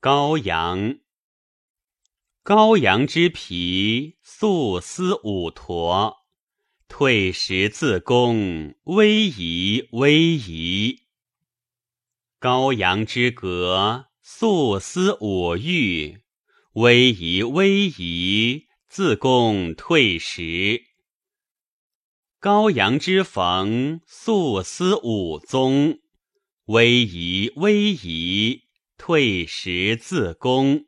羔羊。羔羊之皮，素丝五驼。退食自宫，威仪威仪。羔羊之革，素丝五玉。威仪威仪，自宫退食。羔羊之逢，素丝五宗。威仪威仪，退食自宫。